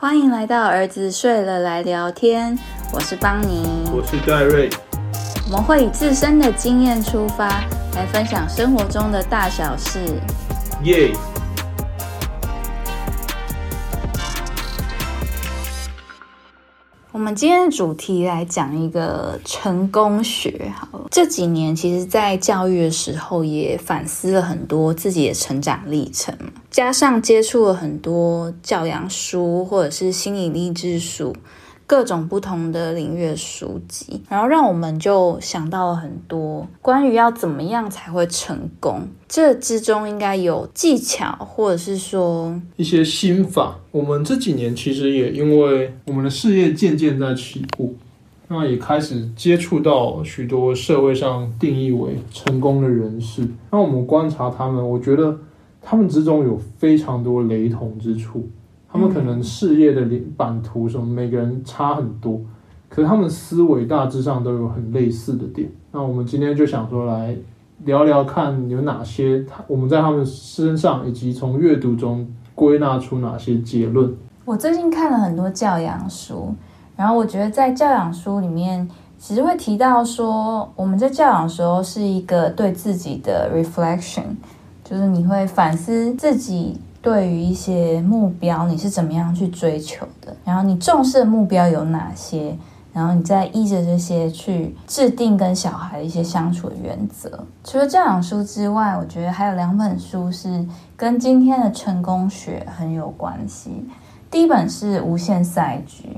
欢迎来到儿子睡了来聊天，我是邦尼，我是戴瑞。我们会以自身的经验出发，来分享生活中的大小事。耶！我们今天的主题来讲一个成功学。好了，这几年其实，在教育的时候也反思了很多自己的成长历程，加上接触了很多教养书或者是心理励志书。各种不同的领域的书籍，然后让我们就想到了很多关于要怎么样才会成功，这之中应该有技巧，或者是说一些心法。我们这几年其实也因为我们的事业渐渐在起步，那也开始接触到许多社会上定义为成功的人士。那我们观察他们，我觉得他们之中有非常多雷同之处。他们可能事业的版图什么，每个人差很多，可是他们思维大致上都有很类似的点。那我们今天就想说来聊聊看有哪些，他我们在他们身上以及从阅读中归纳出哪些结论。我最近看了很多教养书，然后我觉得在教养书里面，其实会提到说，我们在教养时候是一个对自己的 reflection，就是你会反思自己。对于一些目标，你是怎么样去追求的？然后你重视的目标有哪些？然后你再依着这些去制定跟小孩的一些相处原则。除了这两书之外，我觉得还有两本书是跟今天的成功学很有关系。第一本是《无限赛局》。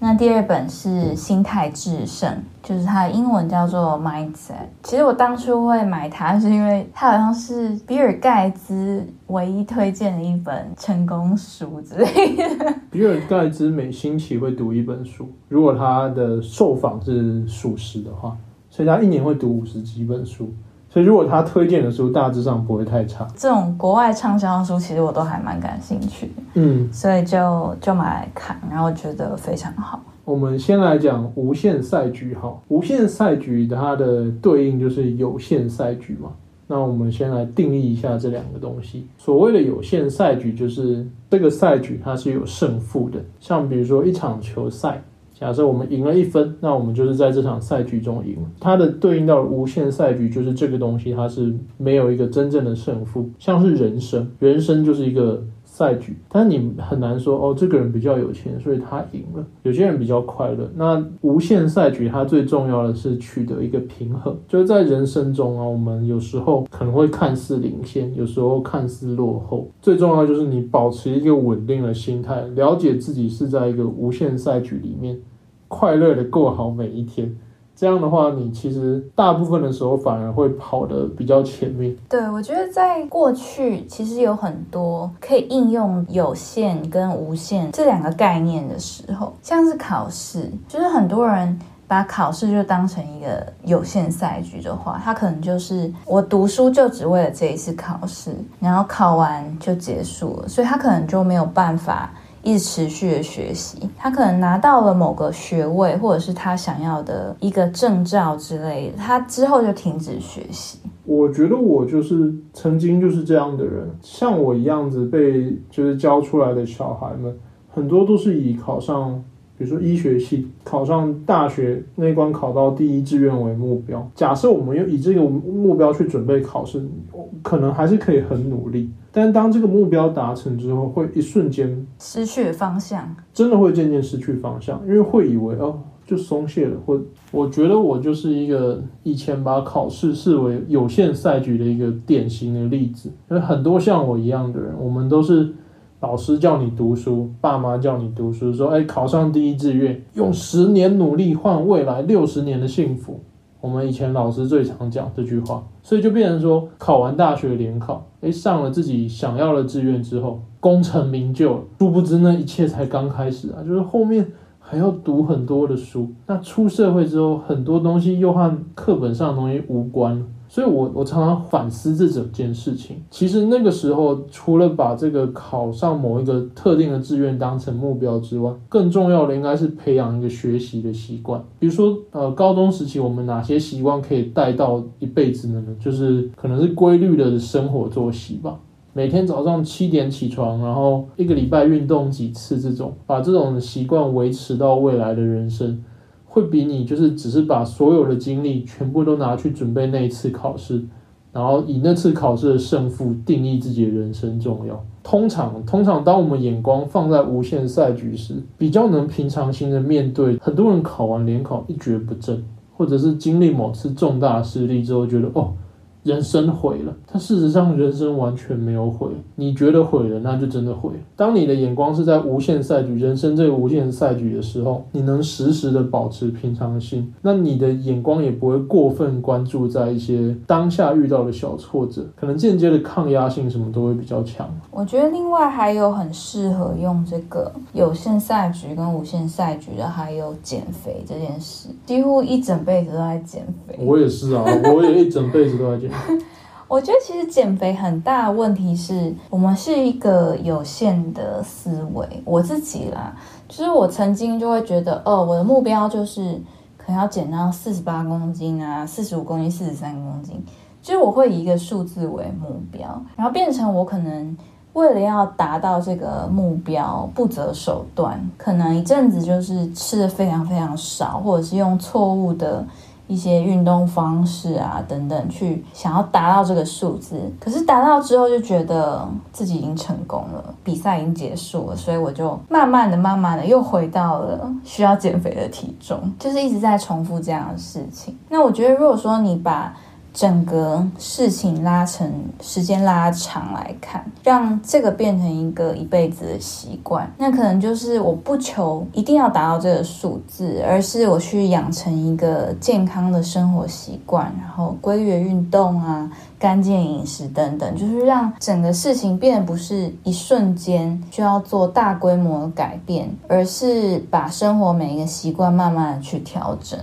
那第二本是心态制胜，就是它的英文叫做 Mindset。其实我当初会买它，是因为它好像是比尔盖茨唯一推荐的一本成功书之类的。比尔盖茨每星期会读一本书，如果他的受访是属实的话，所以他一年会读五十几本书。所以，如果他推荐的书大致上不会太差，这种国外畅销书其实我都还蛮感兴趣的。嗯，所以就就买来看，然后觉得非常好。我们先来讲无限赛局哈，无限赛局它的对应就是有限赛局嘛。那我们先来定义一下这两个东西。所谓的有限赛局，就是这个赛局它是有胜负的，像比如说一场球赛。假设我们赢了一分，那我们就是在这场赛局中赢了。它的对应到无限赛局，就是这个东西，它是没有一个真正的胜负。像是人生，人生就是一个。赛局，但你很难说哦，这个人比较有钱，所以他赢了。有些人比较快乐。那无限赛局，它最重要的是取得一个平衡。就是在人生中啊，我们有时候可能会看似领先，有时候看似落后。最重要就是你保持一个稳定的心态，了解自己是在一个无限赛局里面，快乐的过好每一天。这样的话，你其实大部分的时候反而会跑得比较前面。对，我觉得在过去其实有很多可以应用有限跟无限这两个概念的时候，像是考试，就是很多人把考试就当成一个有限赛局的话，他可能就是我读书就只为了这一次考试，然后考完就结束了，所以他可能就没有办法。一直持续的学习，他可能拿到了某个学位，或者是他想要的一个证照之类的，他之后就停止学习。我觉得我就是曾经就是这样的人，像我一样子被就是教出来的小孩们，很多都是以考上。比如说医学系考上大学那一关考到第一志愿为目标，假设我们又以这个目标去准备考试，可能还是可以很努力。但当这个目标达成之后，会一瞬间失去方向，真的会渐渐失去方向，因为会以为哦就松懈了。或我觉得我就是一个以前把考试视为有限赛局的一个典型的例子，因为很多像我一样的人，我们都是。老师叫你读书，爸妈叫你读书，说：“哎，考上第一志愿，用十年努力换未来六十年的幸福。”我们以前老师最常讲这句话，所以就变成说，考完大学联考，诶，上了自己想要的志愿之后，功成名就，殊不知那一切才刚开始啊！就是后面还要读很多的书，那出社会之后，很多东西又和课本上的东西无关。所以，我我常常反思这整件事情。其实那个时候，除了把这个考上某一个特定的志愿当成目标之外，更重要的应该是培养一个学习的习惯。比如说，呃，高中时期我们哪些习惯可以带到一辈子呢？就是可能是规律的生活作息吧。每天早上七点起床，然后一个礼拜运动几次，这种把这种习惯维持到未来的人生，会比你就是只是把所有的精力全部都拿去准备那一次考试，然后以那次考试的胜负定义自己的人生重要。通常，通常当我们眼光放在无限赛局时，比较能平常心的面对。很多人考完联考一蹶不振，或者是经历某次重大失利之后，觉得哦。人生毁了，但事实上人生完全没有毁。你觉得毁了，那就真的毁。当你的眼光是在无限赛局、人生这个无限赛局的时候，你能时时的保持平常心，那你的眼光也不会过分关注在一些当下遇到的小挫折，可能间接的抗压性什么都会比较强。我觉得另外还有很适合用这个有限赛局跟无限赛局的，还有减肥这件事，几乎一整辈子都在减肥。我也是啊，我也一整辈子都在减。我觉得其实减肥很大的问题是我们是一个有限的思维。我自己啦，就是我曾经就会觉得，哦，我的目标就是可能要减到四十八公斤啊，四十五公斤，四十三公斤，就是我会以一个数字为目标，然后变成我可能为了要达到这个目标不择手段，可能一阵子就是吃的非常非常少，或者是用错误的。一些运动方式啊，等等，去想要达到这个数字，可是达到之后就觉得自己已经成功了，比赛已经结束了，所以我就慢慢的、慢慢的又回到了需要减肥的体重，就是一直在重复这样的事情。那我觉得，如果说你把整个事情拉成时间拉长来看，让这个变成一个一辈子的习惯，那可能就是我不求一定要达到这个数字，而是我去养成一个健康的生活习惯，然后规律的运动啊、干净饮食等等，就是让整个事情变得不是一瞬间需要做大规模的改变，而是把生活每一个习惯慢慢的去调整。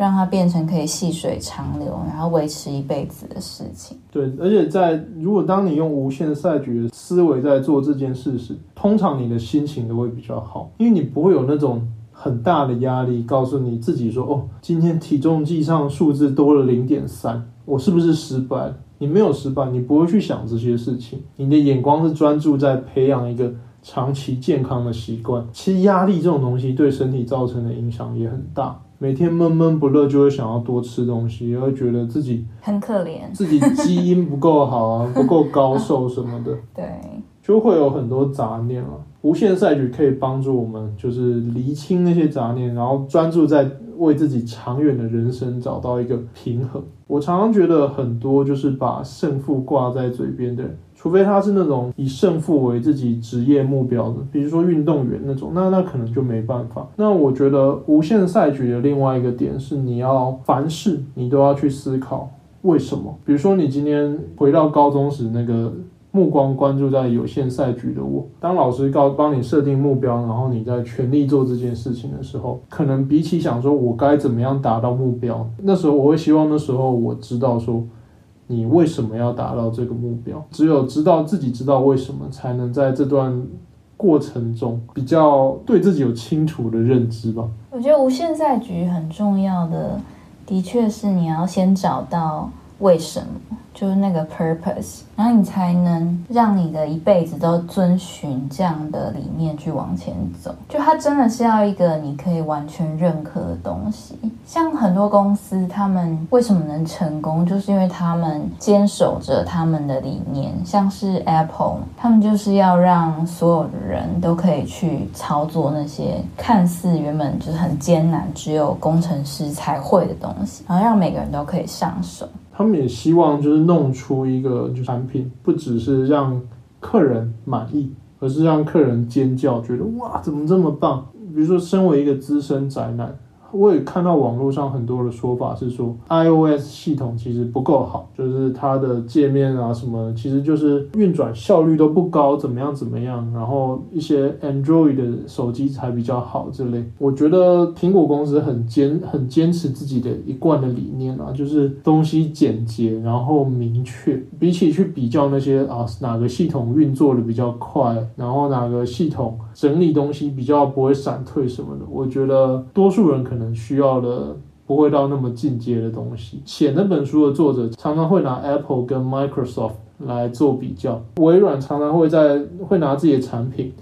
让它变成可以细水长流，然后维持一辈子的事情。对，而且在如果当你用无限赛局的思维在做这件事时，通常你的心情都会比较好，因为你不会有那种很大的压力，告诉你自己说：“哦，今天体重计上数字多了零点三，我是不是失败？”你没有失败，你不会去想这些事情，你的眼光是专注在培养一个长期健康的习惯。其实压力这种东西对身体造成的影响也很大。每天闷闷不乐，就会想要多吃东西，也会觉得自己很可怜，自己基因不够好啊，不够高瘦什么的，对，就会有很多杂念啊。无限赛局可以帮助我们，就是厘清那些杂念，然后专注在为自己长远的人生找到一个平衡。我常常觉得很多就是把胜负挂在嘴边的人。除非他是那种以胜负为自己职业目标的，比如说运动员那种，那那可能就没办法。那我觉得无限赛局的另外一个点是，你要凡事你都要去思考为什么。比如说你今天回到高中时那个目光关注在有限赛局的我，当老师告帮你设定目标，然后你在全力做这件事情的时候，可能比起想说我该怎么样达到目标，那时候我会希望那时候我知道说。你为什么要达到这个目标？只有知道自己知道为什么，才能在这段过程中比较对自己有清楚的认知吧。我觉得无限赛局很重要的，的确是你要先找到为什么。就是那个 purpose，然后你才能让你的一辈子都遵循这样的理念去往前走。就它真的是要一个你可以完全认可的东西。像很多公司，他们为什么能成功，就是因为他们坚守着他们的理念。像是 Apple，他们就是要让所有的人都可以去操作那些看似原本就是很艰难，只有工程师才会的东西，然后让每个人都可以上手。他们也希望就是弄出一个就产品，不只是让客人满意，而是让客人尖叫，觉得哇，怎么这么棒？比如说，身为一个资深宅男。我也看到网络上很多的说法是说，iOS 系统其实不够好，就是它的界面啊什么，其实就是运转效率都不高，怎么样怎么样。然后一些 Android 的手机才比较好之类。我觉得苹果公司很坚很坚持自己的一贯的理念啊，就是东西简洁，然后明确。比起去比较那些啊哪个系统运作的比较快，然后哪个系统整理东西比较不会闪退什么的，我觉得多数人可能。需要的不会到那么进阶的东西。写那本书的作者常常会拿 Apple 跟 Microsoft 来做比较。微软常常会在会拿自己的产品，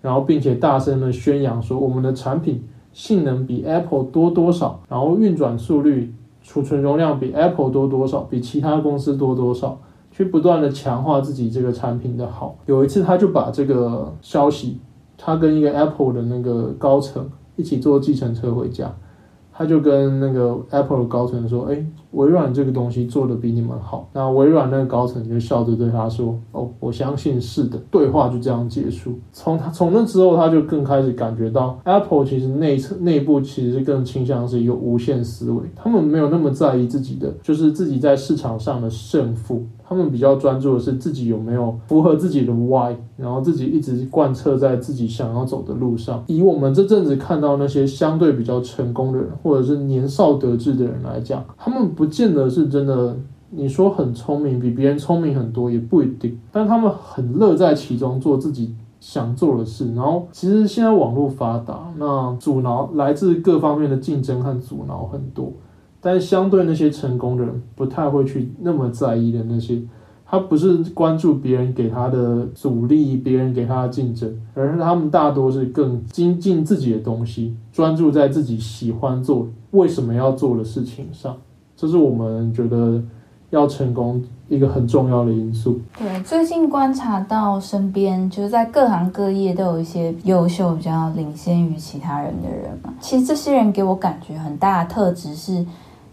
然后并且大声的宣扬说我们的产品性能比 Apple 多多少，然后运转速率、储存容量比 Apple 多多少，比其他公司多多少，去不断的强化自己这个产品的好。有一次他就把这个消息，他跟一个 Apple 的那个高层一起坐计程车回家。他就跟那个 Apple 的高层说：“哎，微软这个东西做的比你们好。”那微软那个高层就笑着对他说：“哦，我相信是的。”对话就这样结束。从他从那之后，他就更开始感觉到 Apple 其实内侧内部其实更倾向是一个无限思维，他们没有那么在意自己的，就是自己在市场上的胜负。他们比较专注的是自己有没有符合自己的 why，然后自己一直贯彻在自己想要走的路上。以我们这阵子看到那些相对比较成功的人，或者是年少得志的人来讲，他们不不见得是真的。你说很聪明，比别人聪明很多也不一定，但他们很乐在其中，做自己想做的事。然后其实现在网络发达，那阻挠来自各方面的竞争和阻挠很多。但相对那些成功的人，不太会去那么在意的那些，他不是关注别人给他的阻力，别人给他的竞争，而是他们大多是更精进自己的东西，专注在自己喜欢做、为什么要做的事情上。这是我们觉得要成功一个很重要的因素。对，最近观察到身边就是在各行各业都有一些优秀、比较领先于其他人的人嘛。其实这些人给我感觉很大的特质是。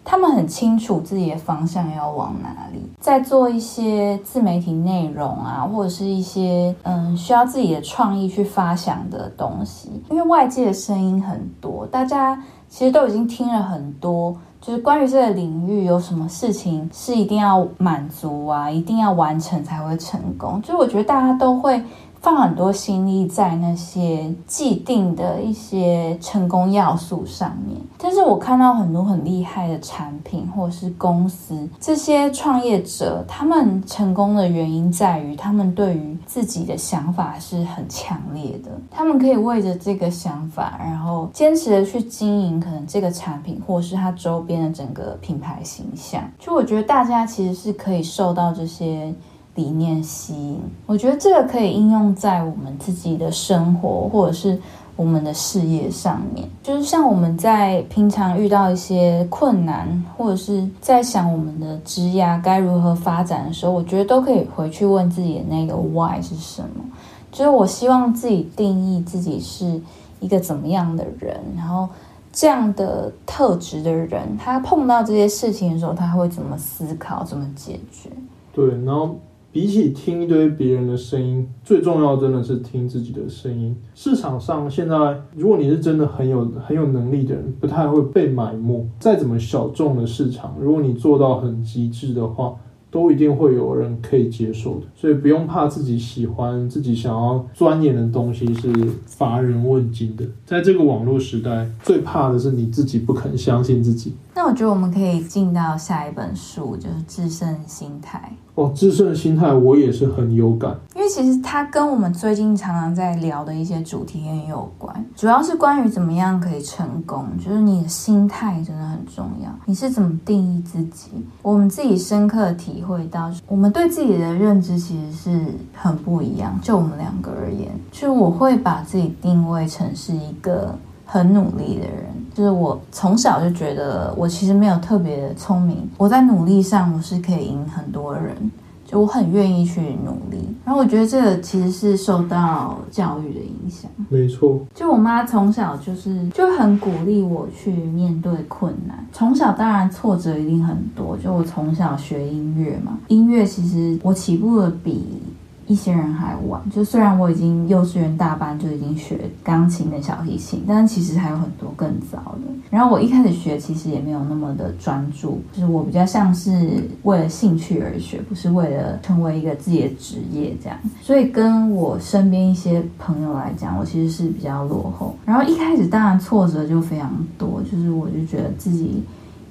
他们很清楚自己的方向要往哪里，在做一些自媒体内容啊，或者是一些嗯需要自己的创意去发想的东西。因为外界的声音很多，大家其实都已经听了很多，就是关于这个领域有什么事情是一定要满足啊，一定要完成才会成功。就是我觉得大家都会。放很多心力在那些既定的一些成功要素上面，但是我看到很多很厉害的产品或者是公司，这些创业者他们成功的原因在于他们对于自己的想法是很强烈的，他们可以为着这个想法，然后坚持的去经营可能这个产品或是它周边的整个品牌形象。就我觉得大家其实是可以受到这些。理念吸引，我觉得这个可以应用在我们自己的生活或者是我们的事业上面。就是像我们在平常遇到一些困难，或者是在想我们的职业该如何发展的时候，我觉得都可以回去问自己的那个 why 是什么。就是我希望自己定义自己是一个怎么样的人，然后这样的特质的人，他碰到这些事情的时候，他会怎么思考，怎么解决？对，然后。比起听一堆别人的声音，最重要真的是听自己的声音。市场上现在，如果你是真的很有很有能力的人，不太会被埋没。再怎么小众的市场，如果你做到很极致的话。都一定会有人可以接受的，所以不用怕自己喜欢、自己想要钻研的东西是乏人问津的。在这个网络时代，最怕的是你自己不肯相信自己。那我觉得我们可以进到下一本书，就是《制胜心态》。哦，《制胜心态》我也是很有感，因为其实它跟我们最近常常在聊的一些主题也有关，主要是关于怎么样可以成功，就是你的心态真的很重要。你是怎么定义自己？我们自己深刻体。会到我们对自己的认知其实是很不一样。就我们两个而言，就我会把自己定位成是一个很努力的人。就是我从小就觉得我其实没有特别的聪明，我在努力上我是可以赢很多人。就我很愿意去努力，然后我觉得这个其实是受到教育的影响。没错，就我妈从小就是就很鼓励我去面对困难。从小当然挫折一定很多，就我从小学音乐嘛，音乐其实我起步的比。一些人还晚，就虽然我已经幼稚园大班就已经学钢琴跟小提琴，但其实还有很多更早的。然后我一开始学，其实也没有那么的专注，就是我比较像是为了兴趣而学，不是为了成为一个自己的职业这样。所以跟我身边一些朋友来讲，我其实是比较落后。然后一开始当然挫折就非常多，就是我就觉得自己。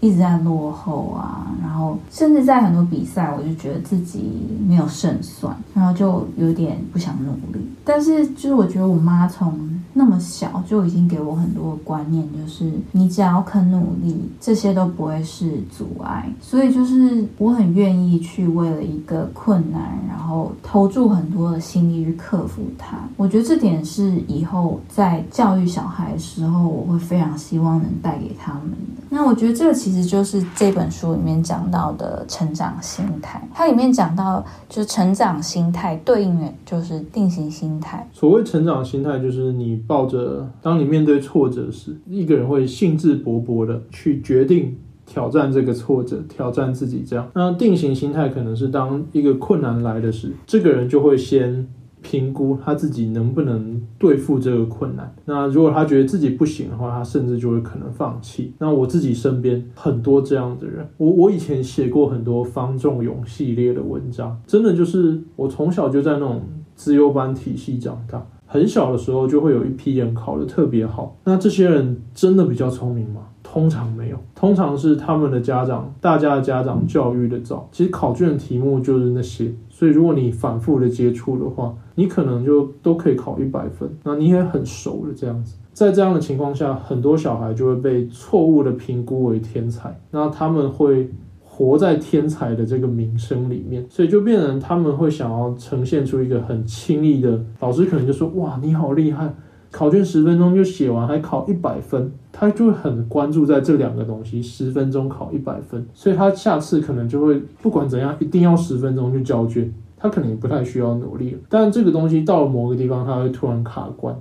一直在落后啊，然后甚至在很多比赛，我就觉得自己没有胜算，然后就有点不想努力。但是就是我觉得我妈从那么小就已经给我很多观念，就是你只要肯努力，这些都不会是阻碍。所以就是我很愿意去为了一个困难，然后投注很多的心力去克服它。我觉得这点是以后在教育小孩的时候，我会非常希望能带给他们的。那我觉得这个其实就是这本书里面讲到的成长心态。它里面讲到，就是成长心态对应的就是定型心态。所谓成长心态，就是你抱着，当你面对挫折时，一个人会兴致勃勃的去决定挑战这个挫折，挑战自己这样。那定型心态可能是当一个困难来的时，这个人就会先。评估他自己能不能对付这个困难。那如果他觉得自己不行的话，他甚至就会可能放弃。那我自己身边很多这样的人，我我以前写过很多方仲永系列的文章，真的就是我从小就在那种自由班体系长大，很小的时候就会有一批人考得特别好。那这些人真的比较聪明吗？通常没有，通常是他们的家长，大家的家长教育的早。其实考卷的题目就是那些。所以，如果你反复的接触的话，你可能就都可以考一百分。那你也很熟了，这样子。在这样的情况下，很多小孩就会被错误的评估为天才，那他们会活在天才的这个名声里面，所以就变成他们会想要呈现出一个很轻易的，老师可能就说：“哇，你好厉害。”考卷十分钟就写完，还考一百分，他就会很关注在这两个东西，十分钟考一百分，所以他下次可能就会不管怎样，一定要十分钟就交卷，他可能也不太需要努力了。但这个东西到了某个地方，他会突然卡关。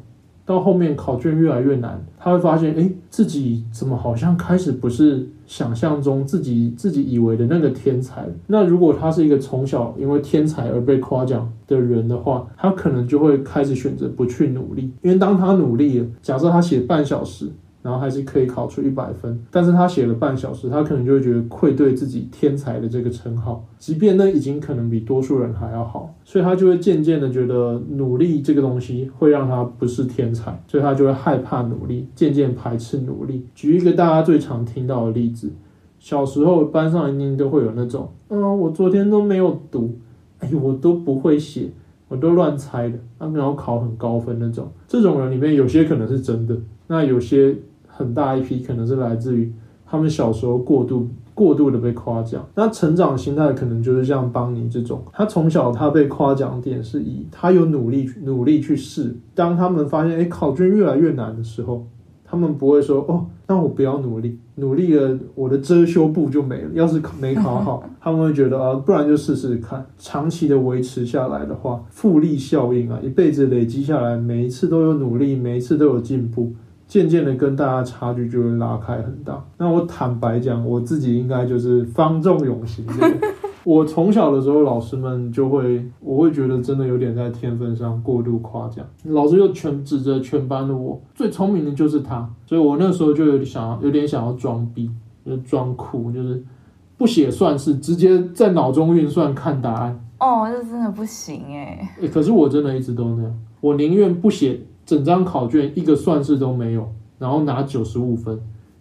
到后面考卷越来越难，他会发现，哎，自己怎么好像开始不是想象中自己自己以为的那个天才。那如果他是一个从小因为天才而被夸奖的人的话，他可能就会开始选择不去努力，因为当他努力了，假设他写半小时。然后还是可以考出一百分，但是他写了半小时，他可能就会觉得愧对自己天才的这个称号，即便那已经可能比多数人还要好，所以他就会渐渐的觉得努力这个东西会让他不是天才，所以他就会害怕努力，渐渐排斥努力。举一个大家最常听到的例子，小时候班上一定都会有那种，嗯，我昨天都没有读，哎，我都不会写，我都乱猜的，然后考很高分那种，这种人里面有些可能是真的，那有些。很大一批可能是来自于他们小时候过度过度的被夸奖，那成长心态可能就是像邦尼这种，他从小他被夸奖点是以他有努力努力去试，当他们发现哎考卷越来越难的时候，他们不会说哦那我不要努力，努力了我的遮羞布就没了，要是没考好，他们会觉得啊不然就试试看，长期的维持下来的话，复利效应啊，一辈子累积下来，每一次都有努力，每一次都有进步。渐渐的跟大家差距就会拉开很大。那我坦白讲，我自己应该就是方仲永型的。我从小的时候，老师们就会，我会觉得真的有点在天分上过度夸奖。老师就全指着全班的我，最聪明的就是他。所以我那时候就有点想要，有点想要装逼，就装酷，就是不写算式，直接在脑中运算看答案。哦，这真的不行哎。可是我真的一直都那样，我宁愿不写。整张考卷一个算式都没有，然后拿九十五分，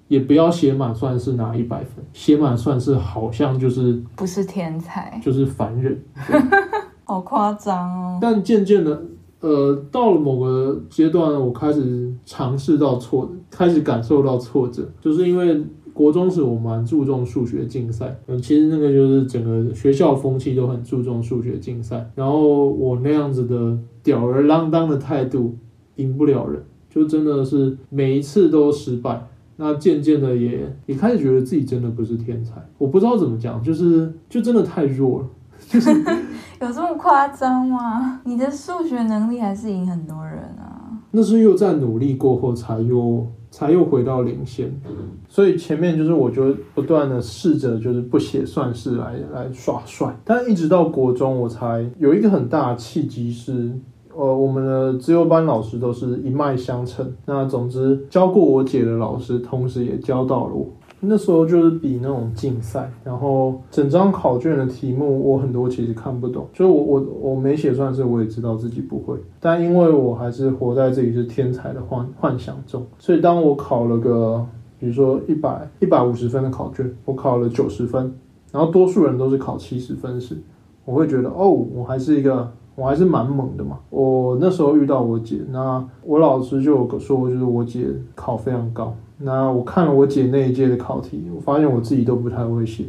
也不要写满算式拿一百分。写满算式好像就是不是天才，就是凡人，好夸张哦。但渐渐的，呃，到了某个阶段，我开始尝试到挫，开始感受到挫折，就是因为国中时我蛮注重数学竞赛，嗯，其实那个就是整个学校风气都很注重数学竞赛，然后我那样子的吊儿郎当的态度。赢不了人，就真的是每一次都失败。那渐渐的也也开始觉得自己真的不是天才。我不知道怎么讲，就是就真的太弱了。就是 有这么夸张吗？你的数学能力还是赢很多人啊。那是又在努力过后才又才又回到领先。所以前面就是我就不断的试着就是不写算式来来耍帅，但一直到国中我才有一个很大的契机是。呃，我们的自由班老师都是一脉相承。那总之，教过我姐的老师，同时也教到了我。那时候就是比那种竞赛，然后整张考卷的题目，我很多其实看不懂。就是我我我没写算式，我也知道自己不会。但因为我还是活在自己是天才的幻幻想中，所以当我考了个比如说一百一百五十分的考卷，我考了九十分，然后多数人都是考七十分时，我会觉得哦，我还是一个我还是蛮猛的嘛。我那时候遇到我姐，那我老师就有说，就是我姐考非常高。那我看了我姐那一届的考题，我发现我自己都不太会写，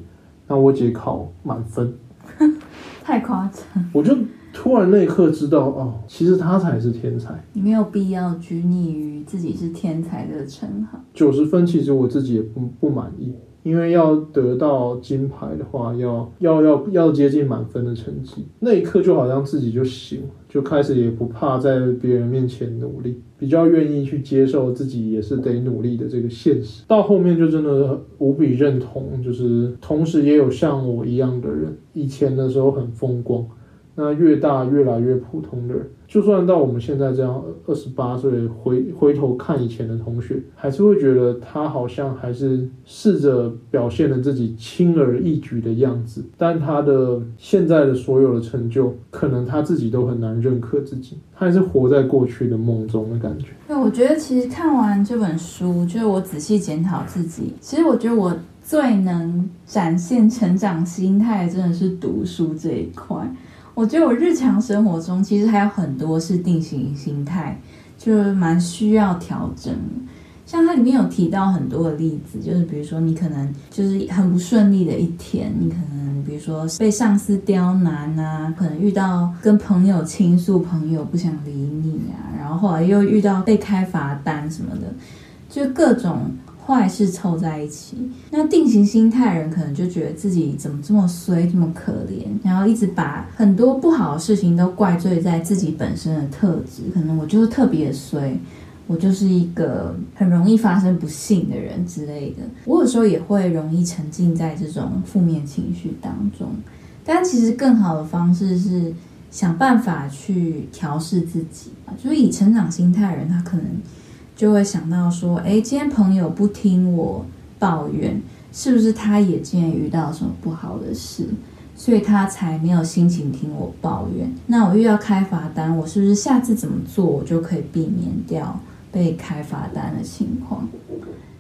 那我姐考满分，太夸张。我就突然那一刻知道，哦，其实她才是天才。你没有必要拘泥于自己是天才的称号。九十分其实我自己也不不满意，因为要得到金牌的话，要要要要接近满分的成绩。那一刻就好像自己就醒了，就开始也不怕在别人面前努力，比较愿意去接受自己也是得努力的这个现实。到后面就真的无比认同，就是同时也有像我一样的人，以前的时候很风光。那越大越来越普通的人，就算到我们现在这样二十八岁，回回头看以前的同学，还是会觉得他好像还是试着表现了自己轻而易举的样子，但他的现在的所有的成就，可能他自己都很难认可自己，他还是活在过去的梦中的感觉。对，我觉得其实看完这本书，就是我仔细检讨自己，其实我觉得我最能展现成长心态，真的是读书这一块。我觉得我日常生活中其实还有很多是定型心态，就是蛮需要调整。像它里面有提到很多的例子，就是比如说你可能就是很不顺利的一天，你可能比如说被上司刁难啊，可能遇到跟朋友倾诉，朋友不想理你啊，然后后来又遇到被开罚单什么的，就各种。坏事凑在一起，那定型心态人可能就觉得自己怎么这么衰，这么可怜，然后一直把很多不好的事情都怪罪在自己本身的特质，可能我就是特别衰，我就是一个很容易发生不幸的人之类的。我有时候也会容易沉浸在这种负面情绪当中，但其实更好的方式是想办法去调试自己啊，就是以成长心态人，他可能。就会想到说，哎，今天朋友不听我抱怨，是不是他也今天遇到什么不好的事，所以他才没有心情听我抱怨？那我遇到开罚单，我是不是下次怎么做，我就可以避免掉被开罚单的情况？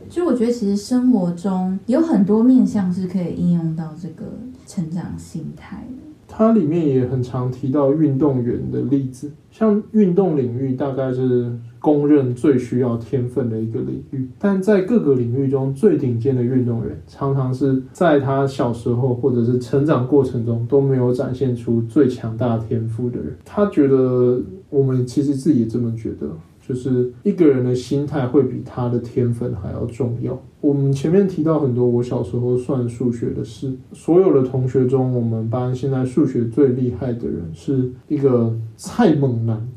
就我觉得，其实生活中有很多面向是可以应用到这个成长心态的。它里面也很常提到运动员的例子，像运动领域大概是。公认最需要天分的一个领域，但在各个领域中最顶尖的运动员，常常是在他小时候或者是成长过程中都没有展现出最强大天赋的人。他觉得，我们其实自己也这么觉得，就是一个人的心态会比他的天分还要重要。我们前面提到很多我小时候算数学的事，所有的同学中，我们班现在数学最厉害的人是一个 蔡猛男。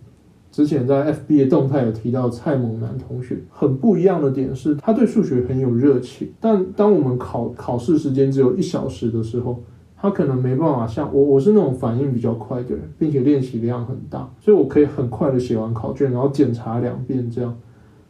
之前在 FB 的动态有提到蔡猛男同学，很不一样的点是，他对数学很有热情，但当我们考考试时间只有一小时的时候，他可能没办法像我，我是那种反应比较快的人，并且练习量很大，所以我可以很快的写完考卷，然后检查两遍这样，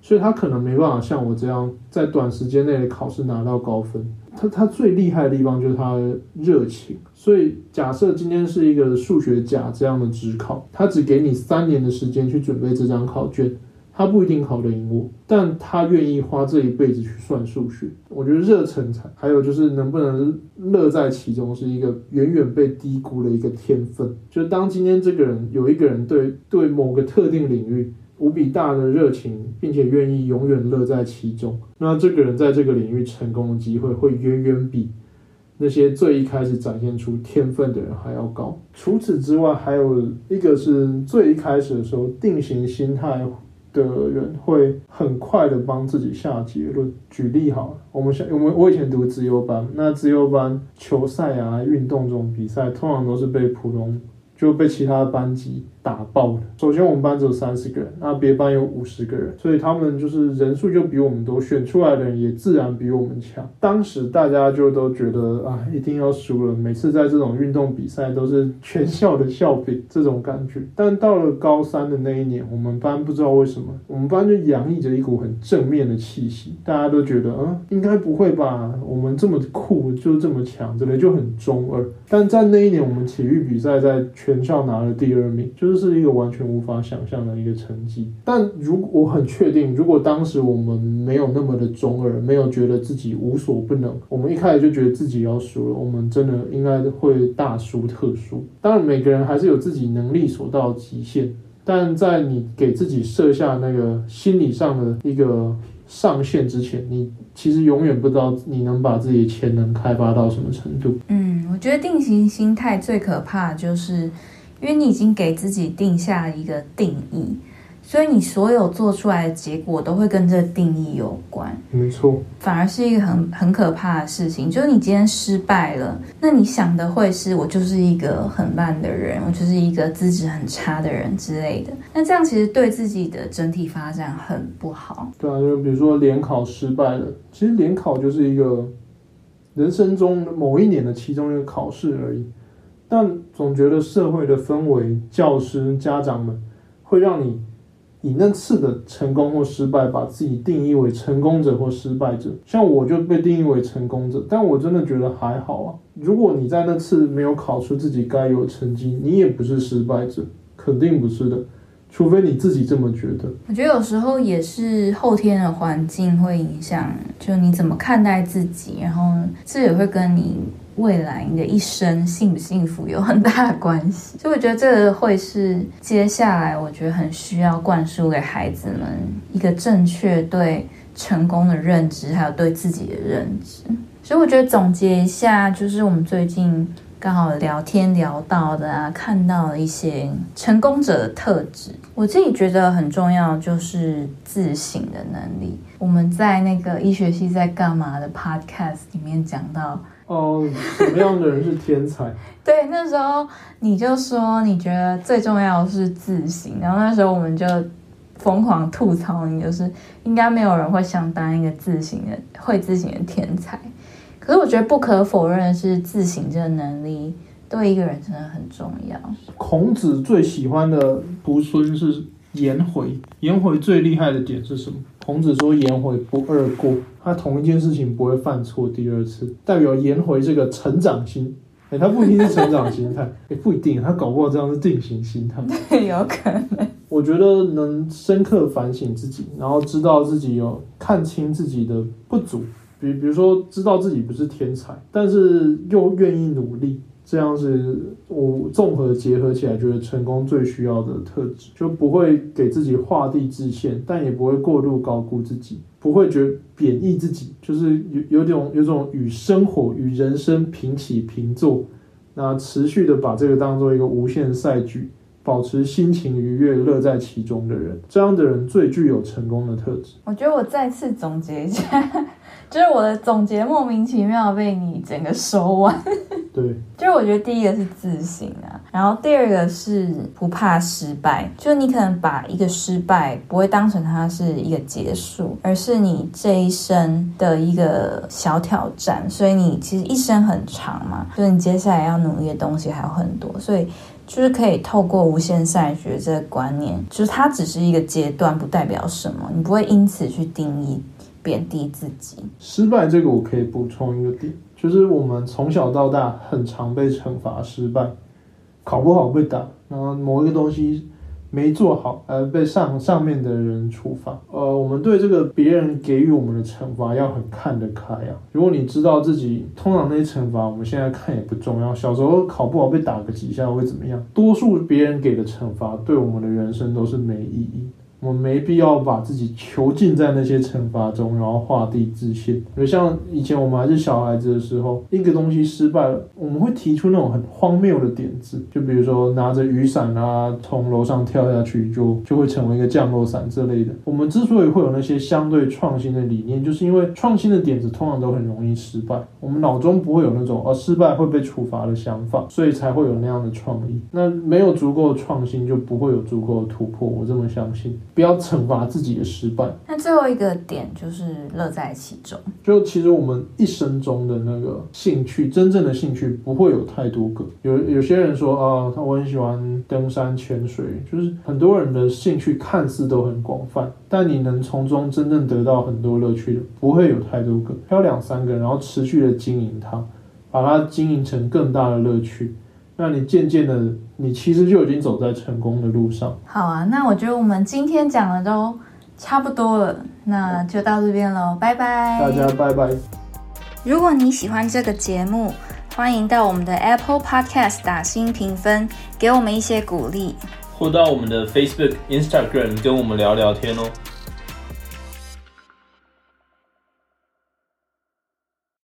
所以他可能没办法像我这样在短时间内的考试拿到高分。他他最厉害的地方就是他热情，所以假设今天是一个数学甲这样的职考，他只给你三年的时间去准备这张考卷，他不一定考得赢我，但他愿意花这一辈子去算数学。我觉得热忱才，还有就是能不能乐在其中，是一个远远被低估的一个天分。就当今天这个人有一个人对对某个特定领域。无比大的热情，并且愿意永远乐在其中，那这个人在这个领域成功的机会会远远比那些最一开始展现出天分的人还要高。除此之外，还有一个是最一开始的时候定型心态的人会很快的帮自己下结论。举例好了，我们想我们我以前读自由班，那自由班球赛啊、运动这种比赛，通常都是被普通就被其他班级。打爆了。首先，我们班只有三十个人，那别班有五十个人，所以他们就是人数就比我们多，选出来的人也自然比我们强。当时大家就都觉得啊，一定要输了。每次在这种运动比赛都是全校的笑柄，这种感觉。但到了高三的那一年，我们班不知道为什么，我们班就洋溢着一股很正面的气息，大家都觉得啊，应该不会吧？我们这么酷，就这么强，之类就很中二。但在那一年，我们体育比赛在全校拿了第二名，就是一个完全无法想象的一个成绩。但如果我很确定，如果当时我们没有那么的中二，没有觉得自己无所不能，我们一开始就觉得自己要输了，我们真的应该会大输特输。当然，每个人还是有自己能力所到极限，但在你给自己设下那个心理上的一个上线之前，你其实永远不知道你能把自己的潜能开发到什么程度。嗯，我觉得定型心态最可怕的就是，因为你已经给自己定下了一个定义，所以你所有做出来的结果都会跟这个定义有关，没错，反而是一个很很可怕的事情。就是你今天失败了，那你想的会是我就是一个很烂的人，我就是一个资质很差的人之类的。那这样其实对自己的整体发展很不好。对啊，就比如说联考失败了，其实联考就是一个人生中某一年的其中一个考试而已。但总觉得社会的氛围、教师、家长们会让你以那次的成功或失败，把自己定义为成功者或失败者。像我就被定义为成功者，但我真的觉得还好啊。如果你在那次没有考出自己该有的成绩，你也不是失败者，肯定不是的。除非你自己这么觉得。我觉得有时候也是后天的环境会影响，就你怎么看待自己，然后这也会跟你未来你的一生幸不幸福有很大的关系。所以我觉得这个会是接下来我觉得很需要灌输给孩子们一个正确对成功的认知，还有对自己的认知。所以我觉得总结一下，就是我们最近。刚好聊天聊到的啊，看到了一些成功者的特质，我自己觉得很重要，就是自省的能力。我们在那个医学系在干嘛的 podcast 里面讲到，哦，什么样的人是天才？对，那时候你就说你觉得最重要的是自省，然后那时候我们就疯狂吐槽你，就是应该没有人会想当一个自省的会自省的天才。可是我觉得不可否认的是，自省这个能力对一个人真的很重要。孔子最喜欢的徒孙是颜回，颜回最厉害的点是什么？孔子说颜回不二过，他同一件事情不会犯错第二次，代表颜回这个成长心。哎，他不一定是成长心态，也不一定，他搞不好这样是定型心态。对，有可能。我觉得能深刻反省自己，然后知道自己有看清自己的不足。比比如说，知道自己不是天才，但是又愿意努力，这样子我综合结合起来，觉得成功最需要的特质，就不会给自己画地自限，但也不会过度高估自己，不会觉得贬义自己，就是有有种有种与生活与人生平起平坐，那持续的把这个当做一个无限赛局。保持心情愉悦、乐在其中的人，这样的人最具有成功的特质。我觉得我再次总结一下，就是我的总结莫名其妙被你整个收完。对，就是我觉得第一个是自信啊，然后第二个是不怕失败，就你可能把一个失败不会当成它是一个结束，而是你这一生的一个小挑战。所以你其实一生很长嘛，就是你接下来要努力的东西还有很多，所以。就是可以透过无限赛学这个观念，就是它只是一个阶段，不代表什么，你不会因此去定义贬低自己。失败这个我可以补充一个点，就是我们从小到大很常被惩罚失败，考不好被打，然后某一个东西。没做好而被上上面的人处罚，呃，我们对这个别人给予我们的惩罚要很看得开啊。如果你知道自己通常那些惩罚，我们现在看也不重要。小时候考不好被打个几下会怎么样？多数别人给的惩罚对我们的人生都是没意义。我们没必要把自己囚禁在那些惩罚中，然后画地自限。就像以前我们还是小孩子的时候，一个东西失败了，我们会提出那种很荒谬的点子，就比如说拿着雨伞啊，从楼上跳下去就就会成为一个降落伞之类的。我们之所以会有那些相对创新的理念，就是因为创新的点子通常都很容易失败，我们脑中不会有那种而失败会被处罚的想法，所以才会有那样的创意。那没有足够的创新，就不会有足够的突破。我这么相信。不要惩罚自己的失败。那最后一个点就是乐在其中。就其实我们一生中的那个兴趣，真正的兴趣不会有太多个。有有些人说啊，他我很喜欢登山潜水，就是很多人的兴趣看似都很广泛，但你能从中真正得到很多乐趣的，不会有太多个，挑两三个，然后持续的经营它，把它经营成更大的乐趣。那你渐渐的你其实就已经走在成功的路上。好啊，那我觉得我们今天讲的都差不多了，那就到这边喽，拜拜。大家拜拜。如果你喜欢这个节目，欢迎到我们的 Apple Podcast 打新评分，给我们一些鼓励。或到我们的 Facebook、Instagram 跟我们聊聊天哦。